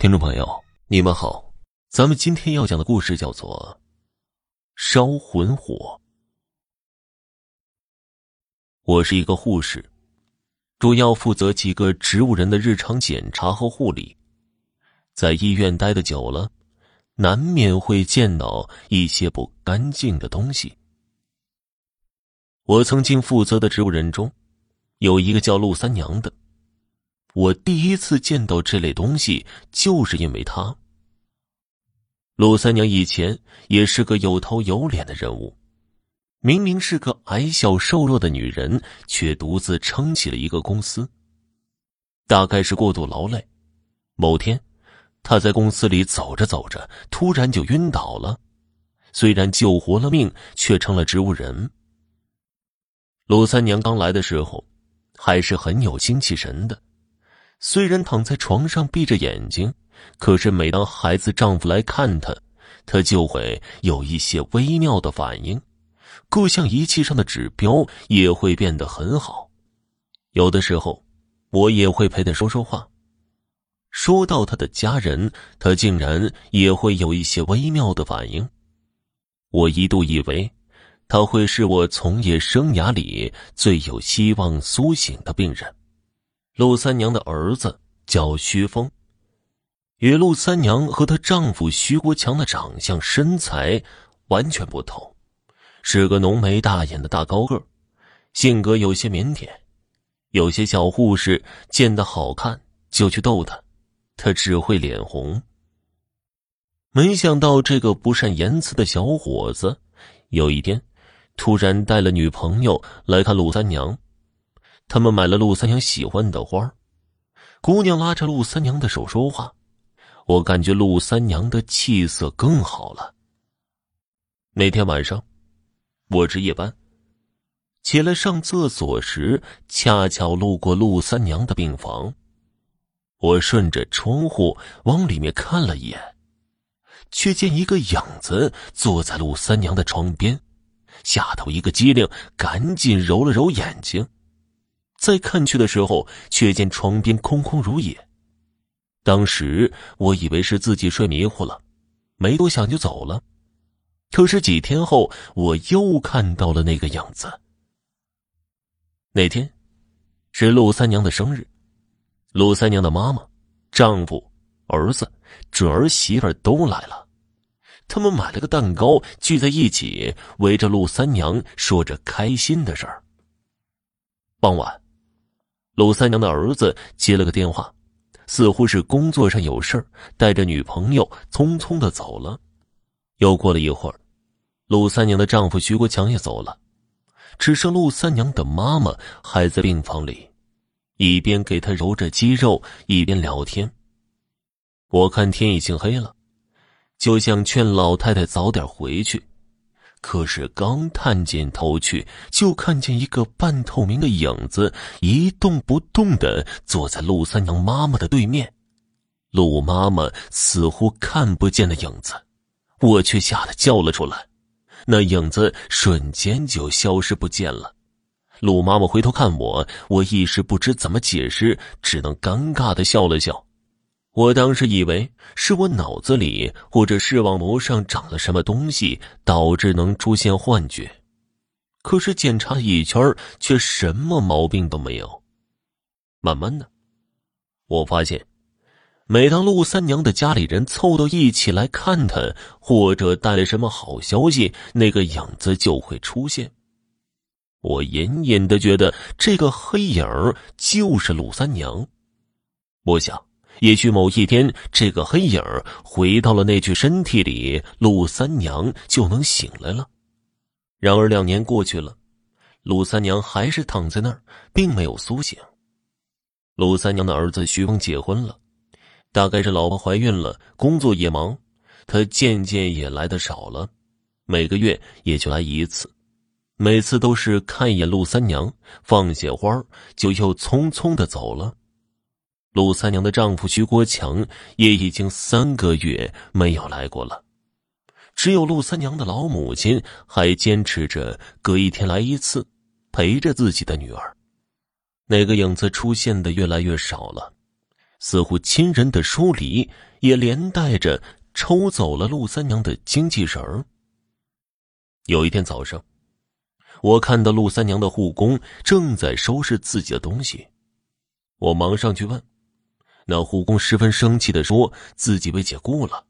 听众朋友，你们好，咱们今天要讲的故事叫做《烧魂火》。我是一个护士，主要负责几个植物人的日常检查和护理。在医院待的久了，难免会见到一些不干净的东西。我曾经负责的植物人中，有一个叫陆三娘的。我第一次见到这类东西，就是因为他。鲁三娘以前也是个有头有脸的人物，明明是个矮小瘦弱的女人，却独自撑起了一个公司。大概是过度劳累，某天，她在公司里走着走着，突然就晕倒了。虽然救活了命，却成了植物人。鲁三娘刚来的时候，还是很有精气神的。虽然躺在床上闭着眼睛，可是每当孩子丈夫来看她，她就会有一些微妙的反应，各项仪器上的指标也会变得很好。有的时候，我也会陪她说说话。说到她的家人，她竟然也会有一些微妙的反应。我一度以为，她会是我从业生涯里最有希望苏醒的病人。陆三娘的儿子叫薛峰，与陆三娘和她丈夫徐国强的长相、身材完全不同，是个浓眉大眼的大高个，性格有些腼腆。有些小护士见他好看就去逗他，他只会脸红。没想到这个不善言辞的小伙子，有一天突然带了女朋友来看陆三娘。他们买了陆三娘喜欢的花姑娘拉着陆三娘的手说话，我感觉陆三娘的气色更好了。那天晚上，我值夜班，起来上厕所时，恰巧路过陆三娘的病房，我顺着窗户往里面看了一眼，却见一个影子坐在陆三娘的床边，吓得我一个机灵，赶紧揉了揉眼睛。再看去的时候，却见床边空空如也。当时我以为是自己睡迷糊了，没多想就走了。可是几天后，我又看到了那个影子。那天是陆三娘的生日，陆三娘的妈妈、丈夫、儿子、准儿媳妇都来了。他们买了个蛋糕，聚在一起，围着陆三娘说着开心的事儿。傍晚。鲁三娘的儿子接了个电话，似乎是工作上有事带着女朋友匆匆的走了。又过了一会儿，鲁三娘的丈夫徐国强也走了，只剩陆三娘的妈妈还在病房里，一边给她揉着肌肉，一边聊天。我看天已经黑了，就想劝老太太早点回去。可是刚探进头去，就看见一个半透明的影子一动不动的坐在陆三娘妈妈的对面。陆妈妈似乎看不见的影子，我却吓得叫了出来。那影子瞬间就消失不见了。陆妈妈回头看我，我一时不知怎么解释，只能尴尬的笑了笑。我当时以为是我脑子里或者视网膜上长了什么东西，导致能出现幻觉。可是检查了一圈，却什么毛病都没有。慢慢的，我发现，每当陆三娘的家里人凑到一起来看她，或者带来什么好消息，那个影子就会出现。我隐隐的觉得这个黑影就是陆三娘。我想。也许某一天，这个黑影回到了那具身体里，陆三娘就能醒来了。然而两年过去了，陆三娘还是躺在那儿，并没有苏醒。陆三娘的儿子徐峰结婚了，大概是老婆怀孕了，工作也忙，他渐渐也来的少了，每个月也就来一次，每次都是看一眼陆三娘，放下花就又匆匆的走了。陆三娘的丈夫徐国强也已经三个月没有来过了，只有陆三娘的老母亲还坚持着隔一天来一次，陪着自己的女儿。那个影子出现的越来越少了，似乎亲人的疏离也连带着抽走了陆三娘的精气神儿。有一天早上，我看到陆三娘的护工正在收拾自己的东西，我忙上去问，那护工十分生气的说自己被解雇了。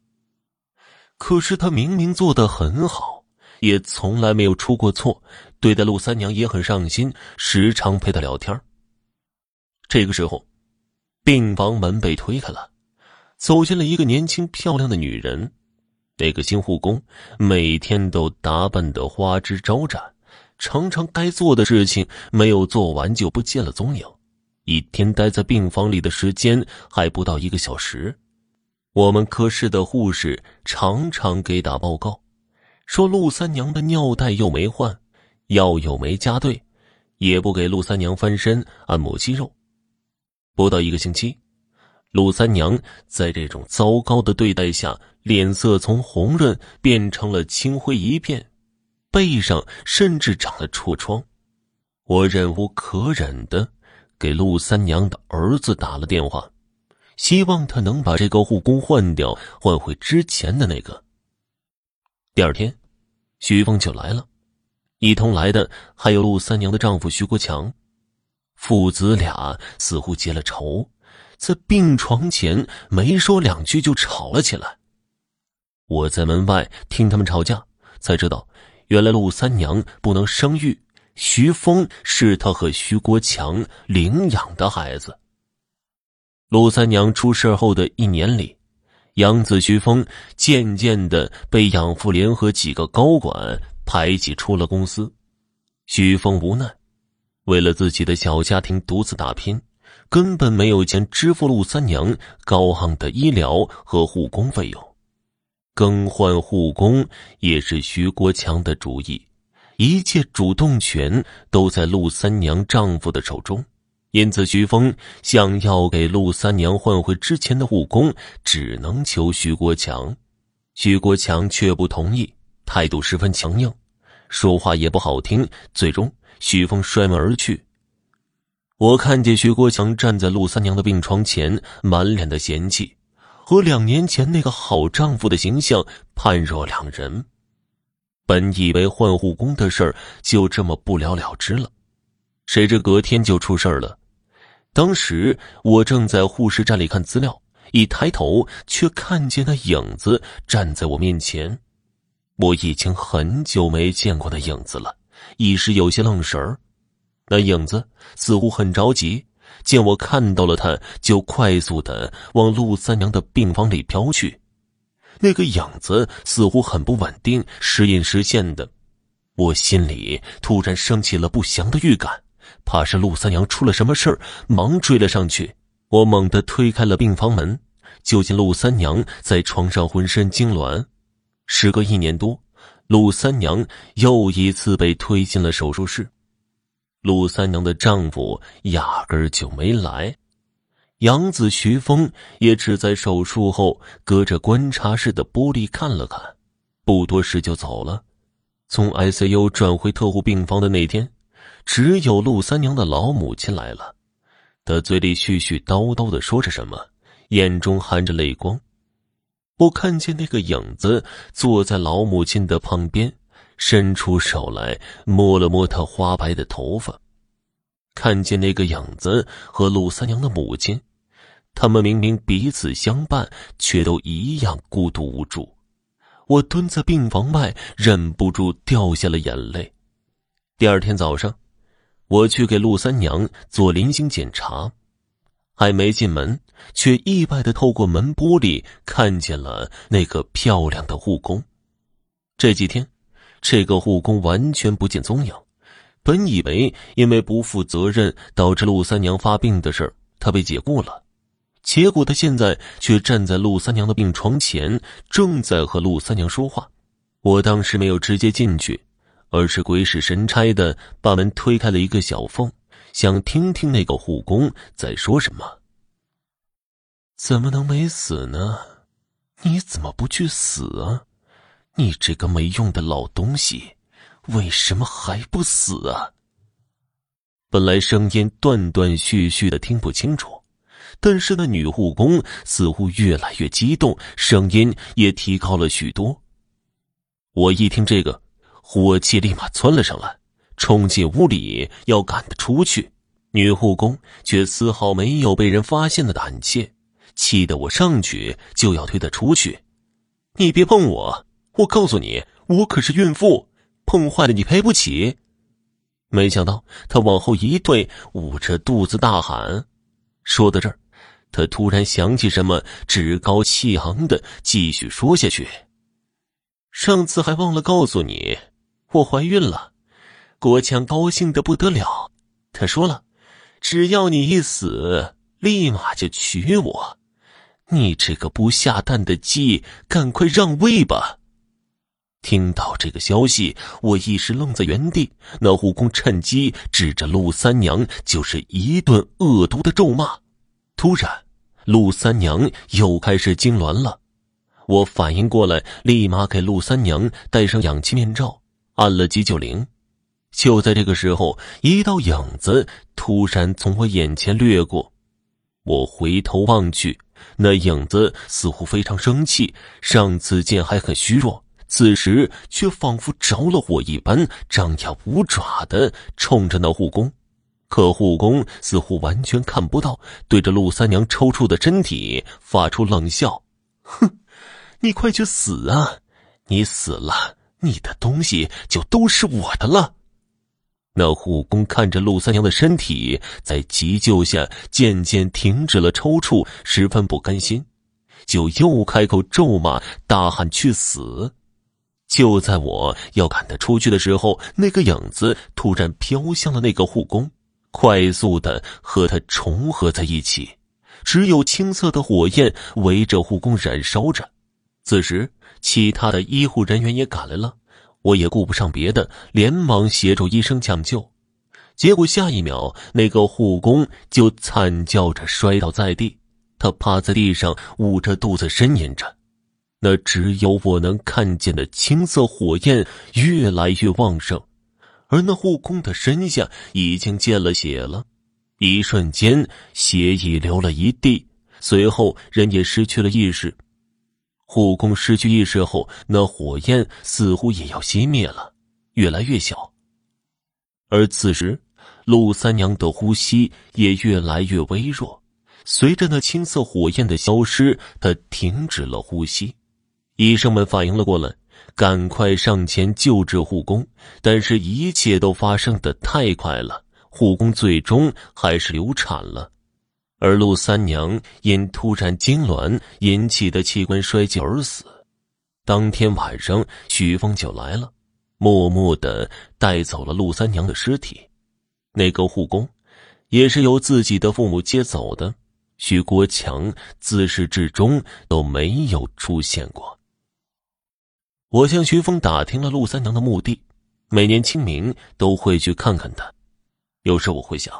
可是他明明做的很好，也从来没有出过错，对待陆三娘也很上心，时常陪她聊天。这个时候，病房门被推开了，走进了一个年轻漂亮的女人。那个新护工每天都打扮的花枝招展，常常该做的事情没有做完就不见了踪影，一天待在病房里的时间还不到一个小时。我们科室的护士常常给打报告，说陆三娘的尿袋又没换，药又没加对，也不给陆三娘翻身按摩肌肉。不到一个星期。陆三娘在这种糟糕的对待下，脸色从红润变成了青灰一片，背上甚至长了痤疮。我忍无可忍的给陆三娘的儿子打了电话，希望他能把这个护工换掉，换回之前的那个。第二天，徐峰就来了，一同来的还有陆三娘的丈夫徐国强，父子俩似乎结了仇。在病床前没说两句就吵了起来。我在门外听他们吵架，才知道原来陆三娘不能生育，徐峰是他和徐国强领养的孩子。陆三娘出事后的一年里，养子徐峰渐渐的被养父联合几个高管排挤出了公司，徐峰无奈，为了自己的小家庭独自打拼。根本没有钱支付陆三娘高昂的医疗和护工费用，更换护工也是徐国强的主意，一切主动权都在陆三娘丈夫的手中，因此徐峰想要给陆三娘换回之前的护工，只能求徐国强，徐国强却不同意，态度十分强硬，说话也不好听，最终徐峰摔门而去。我看见徐国强站在陆三娘的病床前，满脸的嫌弃，和两年前那个好丈夫的形象判若两人。本以为换护工的事儿就这么不了了之了，谁知隔天就出事儿了。当时我正在护士站里看资料，一抬头却看见那影子站在我面前。我已经很久没见过那影子了，一时有些愣神儿。那影子似乎很着急，见我看到了他，就快速的往陆三娘的病房里飘去。那个影子似乎很不稳定，时隐时现的。我心里突然升起了不祥的预感，怕是陆三娘出了什么事儿，忙追了上去。我猛地推开了病房门，就见陆三娘在床上浑身痉挛。时隔一年多，陆三娘又一次被推进了手术室。陆三娘的丈夫压根儿就没来，养子徐峰也只在手术后隔着观察室的玻璃看了看，不多时就走了。从 ICU 转回特护病房的那天，只有陆三娘的老母亲来了，她嘴里絮絮叨叨的说着什么，眼中含着泪光。我看见那个影子坐在老母亲的旁边。伸出手来摸了摸她花白的头发，看见那个影子和陆三娘的母亲，他们明明彼此相伴，却都一样孤独无助。我蹲在病房外，忍不住掉下了眼泪。第二天早上，我去给陆三娘做临行检查，还没进门，却意外的透过门玻璃看见了那个漂亮的护工。这几天。这个护工完全不见踪影，本以为因为不负责任导致陆三娘发病的事他被解雇了，结果他现在却站在陆三娘的病床前，正在和陆三娘说话。我当时没有直接进去，而是鬼使神差的把门推开了一个小缝，想听听那个护工在说什么。怎么能没死呢？你怎么不去死啊？你这个没用的老东西，为什么还不死啊？本来声音断断续续的，听不清楚，但是那女护工似乎越来越激动，声音也提高了许多。我一听这个，火气立马窜了上来，冲进屋里要赶他出去。女护工却丝毫没有被人发现的胆怯，气得我上去就要推她出去。你别碰我！我告诉你，我可是孕妇，碰坏了你赔不起。没想到他往后一退，捂着肚子大喊。说到这儿，他突然想起什么，趾高气昂的继续说下去。上次还忘了告诉你，我怀孕了。国强高兴的不得了，他说了，只要你一死，立马就娶我。你这个不下蛋的鸡，赶快让位吧！听到这个消息，我一时愣在原地。那护工趁机指着陆三娘，就是一顿恶毒的咒骂。突然，陆三娘又开始痉挛了。我反应过来，立马给陆三娘戴上氧气面罩，按了急救铃。就在这个时候，一道影子突然从我眼前掠过，我回头望去，那影子似乎非常生气。上次见还很虚弱，此时却仿佛着了火一般，张牙舞爪的冲着那护工。可护工似乎完全看不到，对着陆三娘抽搐的身体发出冷笑：“哼。”你快去死啊！你死了，你的东西就都是我的了。那护工看着陆三娘的身体在急救下渐渐停止了抽搐，十分不甘心，就又开口咒骂，大喊去死。就在我要赶他出去的时候，那个影子突然飘向了那个护工，快速的和他重合在一起，只有青色的火焰围着护工燃烧着。此时，其他的医护人员也赶来了，我也顾不上别的，连忙协助医生抢救。结果下一秒，那个护工就惨叫着摔倒在地，他趴在地上，捂着肚子呻吟着。那只有我能看见的青色火焰越来越旺盛，而那护工的身下已经见了血了，一瞬间血已流了一地，随后人也失去了意识。护工失去意识后，那火焰似乎也要熄灭了，越来越小。而此时，陆三娘的呼吸也越来越微弱。随着那青色火焰的消失，她停止了呼吸。医生们反应了过来，赶快上前救治护工。但是，一切都发生的太快了，护工最终还是流产了。而陆三娘因突然痉挛引起的器官衰竭而死。当天晚上，许峰就来了，默默的带走了陆三娘的尸体。那个护工，也是由自己的父母接走的。许国强自始至终都没有出现过。我向徐峰打听了陆三娘的墓地，每年清明都会去看看她。有时我会想。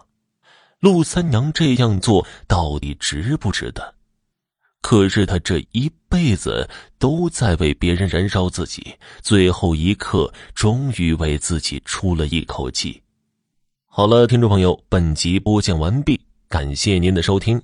陆三娘这样做到底值不值得？可是她这一辈子都在为别人燃烧自己，最后一刻终于为自己出了一口气。好了，听众朋友，本集播讲完毕，感谢您的收听。